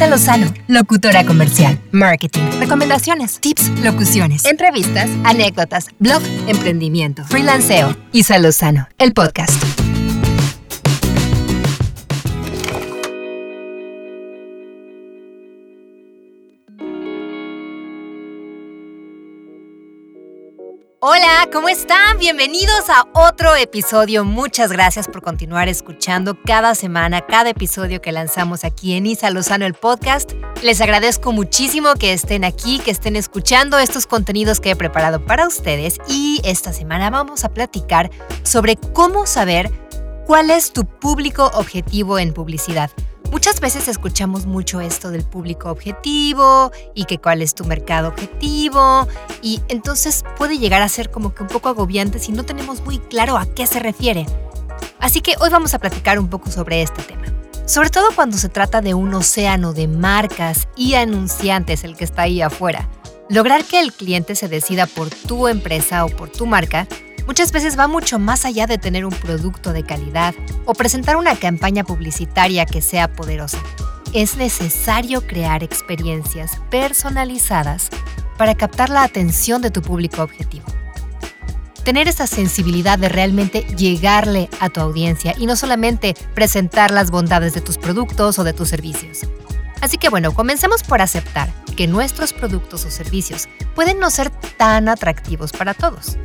Isa Lozano, locutora comercial, marketing, recomendaciones, tips, locuciones, entrevistas, anécdotas, blog, emprendimiento, freelanceo. Isa Lozano, el podcast. Hola, ¿cómo están? Bienvenidos a otro episodio. Muchas gracias por continuar escuchando cada semana, cada episodio que lanzamos aquí en Isa Lozano el podcast. Les agradezco muchísimo que estén aquí, que estén escuchando estos contenidos que he preparado para ustedes y esta semana vamos a platicar sobre cómo saber cuál es tu público objetivo en publicidad. Muchas veces escuchamos mucho esto del público objetivo y que cuál es tu mercado objetivo y entonces puede llegar a ser como que un poco agobiante si no tenemos muy claro a qué se refiere. Así que hoy vamos a platicar un poco sobre este tema. Sobre todo cuando se trata de un océano de marcas y anunciantes el que está ahí afuera. Lograr que el cliente se decida por tu empresa o por tu marca muchas veces va mucho más allá de tener un producto de calidad o presentar una campaña publicitaria que sea poderosa. Es necesario crear experiencias personalizadas para captar la atención de tu público objetivo. Tener esa sensibilidad de realmente llegarle a tu audiencia y no solamente presentar las bondades de tus productos o de tus servicios. Así que bueno, comencemos por aceptar que nuestros productos o servicios pueden no ser tan atractivos para todos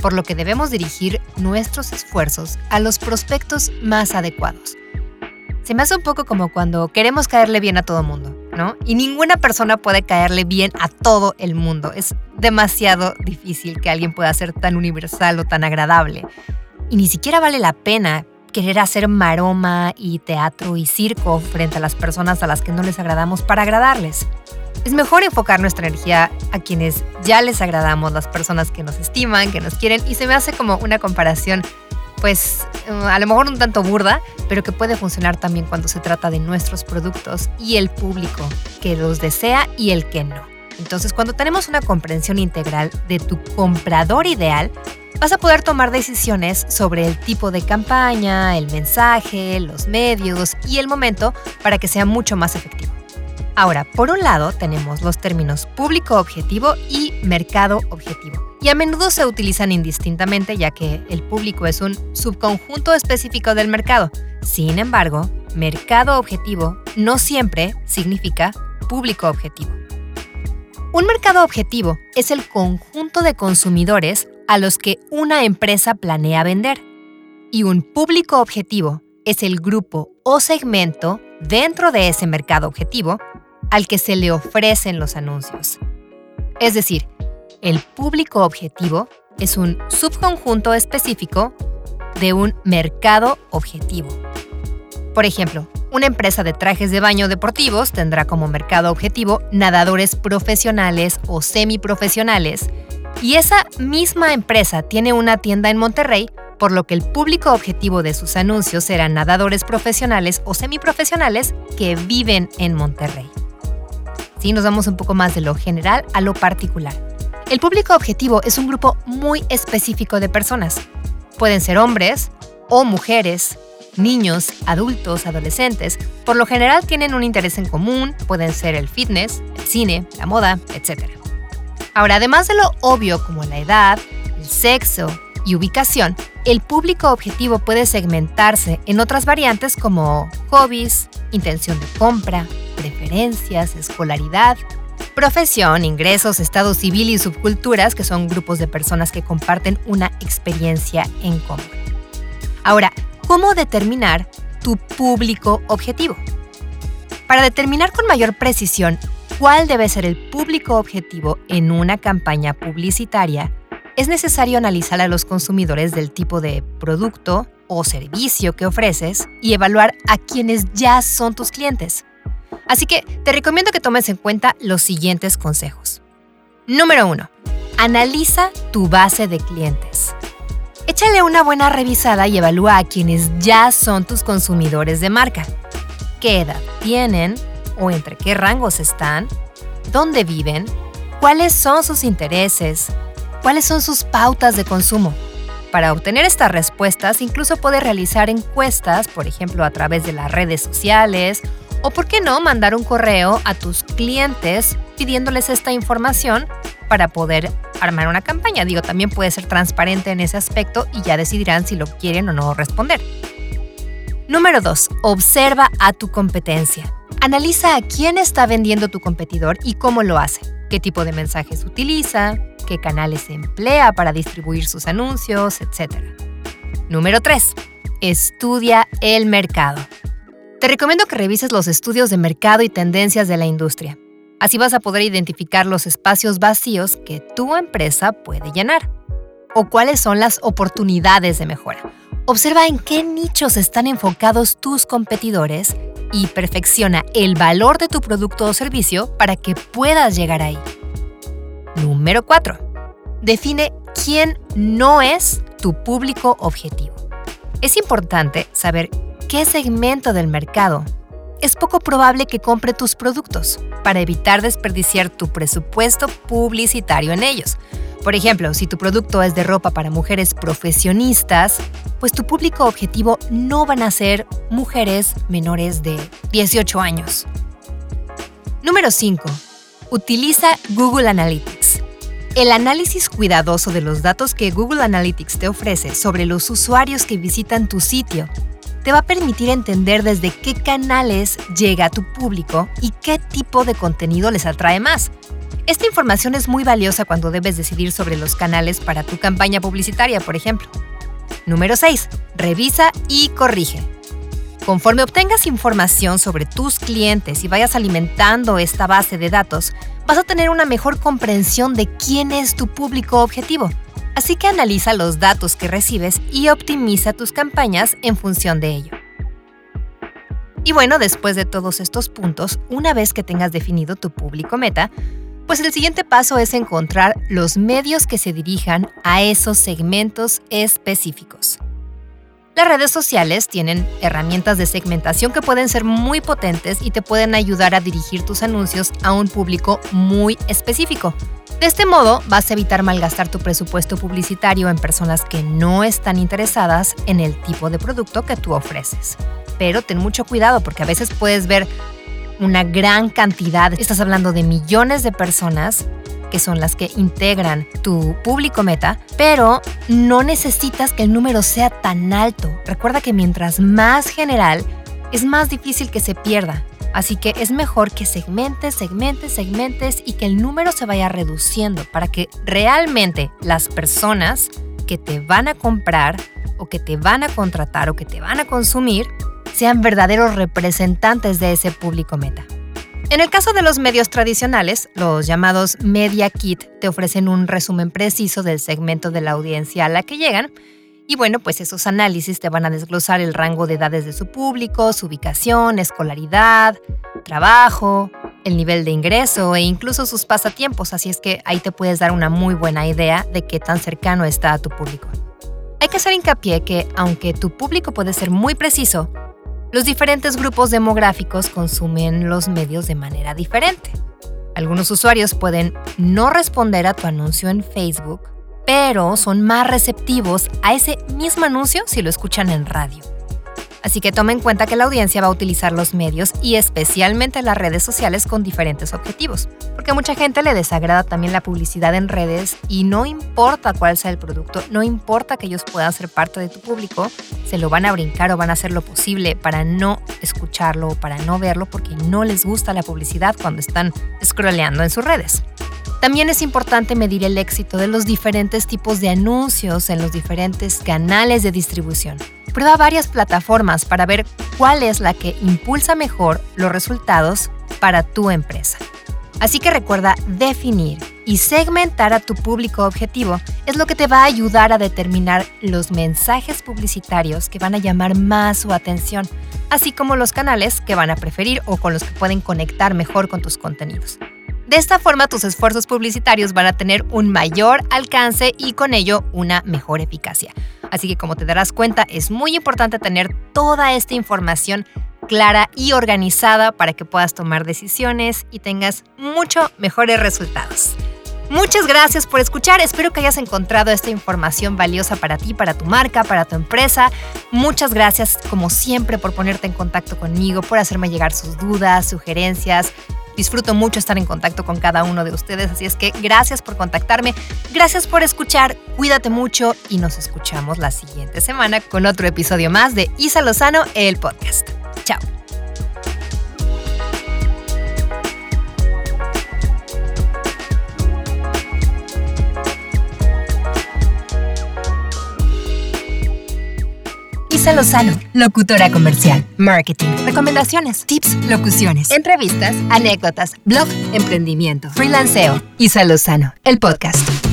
por lo que debemos dirigir nuestros esfuerzos a los prospectos más adecuados. Se me hace un poco como cuando queremos caerle bien a todo mundo, ¿no? Y ninguna persona puede caerle bien a todo el mundo. Es demasiado difícil que alguien pueda ser tan universal o tan agradable. Y ni siquiera vale la pena querer hacer maroma y teatro y circo frente a las personas a las que no les agradamos para agradarles. Es mejor enfocar nuestra energía a quienes ya les agradamos, las personas que nos estiman, que nos quieren, y se me hace como una comparación, pues eh, a lo mejor un tanto burda, pero que puede funcionar también cuando se trata de nuestros productos y el público que los desea y el que no. Entonces, cuando tenemos una comprensión integral de tu comprador ideal, vas a poder tomar decisiones sobre el tipo de campaña, el mensaje, los medios y el momento para que sea mucho más efectivo. Ahora, por un lado tenemos los términos público objetivo y mercado objetivo. Y a menudo se utilizan indistintamente ya que el público es un subconjunto específico del mercado. Sin embargo, mercado objetivo no siempre significa público objetivo. Un mercado objetivo es el conjunto de consumidores a los que una empresa planea vender. Y un público objetivo es el grupo o segmento dentro de ese mercado objetivo al que se le ofrecen los anuncios. Es decir, el público objetivo es un subconjunto específico de un mercado objetivo. Por ejemplo, una empresa de trajes de baño deportivos tendrá como mercado objetivo nadadores profesionales o semiprofesionales, y esa misma empresa tiene una tienda en Monterrey, por lo que el público objetivo de sus anuncios serán nadadores profesionales o semiprofesionales que viven en Monterrey. ¿Sí? Nos vamos un poco más de lo general a lo particular. El público objetivo es un grupo muy específico de personas. Pueden ser hombres o mujeres, niños, adultos, adolescentes. Por lo general tienen un interés en común, pueden ser el fitness, el cine, la moda, etc. Ahora, además de lo obvio como la edad, el sexo y ubicación, el público objetivo puede segmentarse en otras variantes como hobbies, intención de compra, preferencias, escolaridad, profesión, ingresos, estado civil y subculturas, que son grupos de personas que comparten una experiencia en común. Ahora, ¿cómo determinar tu público objetivo? Para determinar con mayor precisión cuál debe ser el público objetivo en una campaña publicitaria, es necesario analizar a los consumidores del tipo de producto o servicio que ofreces y evaluar a quienes ya son tus clientes. Así que te recomiendo que tomes en cuenta los siguientes consejos. Número 1. Analiza tu base de clientes. Échale una buena revisada y evalúa a quienes ya son tus consumidores de marca. ¿Qué edad tienen o entre qué rangos están? ¿Dónde viven? ¿Cuáles son sus intereses? ¿Cuáles son sus pautas de consumo? Para obtener estas respuestas, incluso puedes realizar encuestas, por ejemplo, a través de las redes sociales O por qué no mandar un correo a tus clientes pidiéndoles esta información para poder armar una campaña. Digo, también puede ser transparente en ese aspecto y ya decidirán si lo quieren o no responder. Número 2. Observa a tu competencia. Analiza a quién está vendiendo tu competidor y cómo lo hace, qué tipo de mensajes utiliza, qué canales emplea para distribuir sus anuncios, etc. Número 3. Estudia el mercado. Te recomiendo que revises los estudios de mercado y tendencias de la industria. Así vas a poder identificar los espacios vacíos que tu empresa puede llenar o cuáles son las oportunidades de mejora. Observa en qué nichos están enfocados tus competidores y perfecciona el valor de tu producto o servicio para que puedas llegar ahí. Número 4. Define quién no es tu público objetivo. Es importante saber qué segmento del mercado es poco probable que compre tus productos para evitar desperdiciar tu presupuesto publicitario en ellos. Por ejemplo, si tu producto es de ropa para mujeres profesionistas, pues tu público objetivo no van a ser mujeres menores de 18 años. Número 5. Utiliza Google Analytics. El análisis cuidadoso de los datos que Google Analytics te ofrece sobre los usuarios que visitan tu sitio te va a permitir entender desde qué canales llega a tu público y qué tipo de contenido les atrae más. Esta información es muy valiosa cuando debes decidir sobre los canales para tu campaña publicitaria, por ejemplo. Número 6. Revisa y corrige. Conforme obtengas información sobre tus clientes y vayas alimentando esta base de datos, vas a tener una mejor comprensión de quién es tu público objetivo Así que analiza los datos que recibes y optimiza tus campañas en función de ello. Y bueno, después de todos estos puntos, una vez que tengas definido tu público meta, pues el siguiente paso es encontrar los medios que se dirijan a esos segmentos específicos. Las redes sociales tienen herramientas de segmentación que pueden ser muy potentes y te pueden ayudar a dirigir tus anuncios a un público muy específico. De este modo, vas a evitar malgastar tu presupuesto publicitario en personas que no están interesadas en el tipo de producto que tú ofreces. Pero ten mucho cuidado porque a veces puedes ver una gran cantidad, estás hablando de millones de personas que son las que integran tu público meta, pero no necesitas que el número sea tan alto. Recuerda que mientras más general, es más difícil que se pierda. Así que es mejor que segmentes, segmentes, segmentes y que el número se vaya reduciendo para que realmente las personas que te van a comprar o que te van a contratar o que te van a consumir sean verdaderos representantes de ese público meta. En el caso de los medios tradicionales, los llamados Media Kit te ofrecen un resumen preciso del segmento de la audiencia a la que llegan y bueno, pues esos análisis te van a desglosar el rango de edades de su público, su ubicación, escolaridad, trabajo, el nivel de ingreso e incluso sus pasatiempos, así es que ahí te puedes dar una muy buena idea de qué tan cercano está a tu público. Hay que hacer hincapié que, aunque tu público puede ser muy preciso, los diferentes grupos demográficos consumen los medios de manera diferente. Algunos usuarios pueden no responder a tu anuncio en Facebook pero son más receptivos a ese mismo anuncio si lo escuchan en radio. Así que toma en cuenta que la audiencia va a utilizar los medios y especialmente las redes sociales con diferentes objetivos, porque a mucha gente le desagrada también la publicidad en redes y no importa cuál sea el producto, no importa que ellos puedan ser parte de tu público, se lo van a brincar o van a hacer lo posible para no escucharlo o para no verlo porque no les gusta la publicidad cuando están scrolleando en sus redes. También es importante medir el éxito de los diferentes tipos de anuncios en los diferentes canales de distribución. Prueba varias plataformas para ver cuál es la que impulsa mejor los resultados para tu empresa. Así que recuerda definir y segmentar a tu público objetivo es lo que te va a ayudar a determinar los mensajes publicitarios que van a llamar más su atención, así como los canales que van a preferir o con los que pueden conectar mejor con tus contenidos. De esta forma tus esfuerzos publicitarios van a tener un mayor alcance y con ello una mejor eficacia. Así que como te darás cuenta, es muy importante tener toda esta información clara y organizada para que puedas tomar decisiones y tengas mucho mejores resultados. Muchas gracias por escuchar. Espero que hayas encontrado esta información valiosa para ti, para tu marca, para tu empresa. Muchas gracias, como siempre, por ponerte en contacto conmigo, por hacerme llegar sus dudas, sugerencias. Disfruto mucho estar en contacto con cada uno de ustedes, así es que gracias por contactarme, gracias por escuchar, cuídate mucho y nos escuchamos la siguiente semana con otro episodio más de Isa Lozano, el podcast. Chao. Isa Lozano, locutora comercial, marketing, recomendaciones, tips, locuciones, entrevistas, anécdotas, blog, emprendimiento, freelanceo. Isa Lozano, el podcast.